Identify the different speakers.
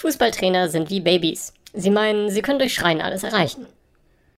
Speaker 1: Fußballtrainer sind wie Babys. Sie meinen, sie können durch Schreien alles erreichen.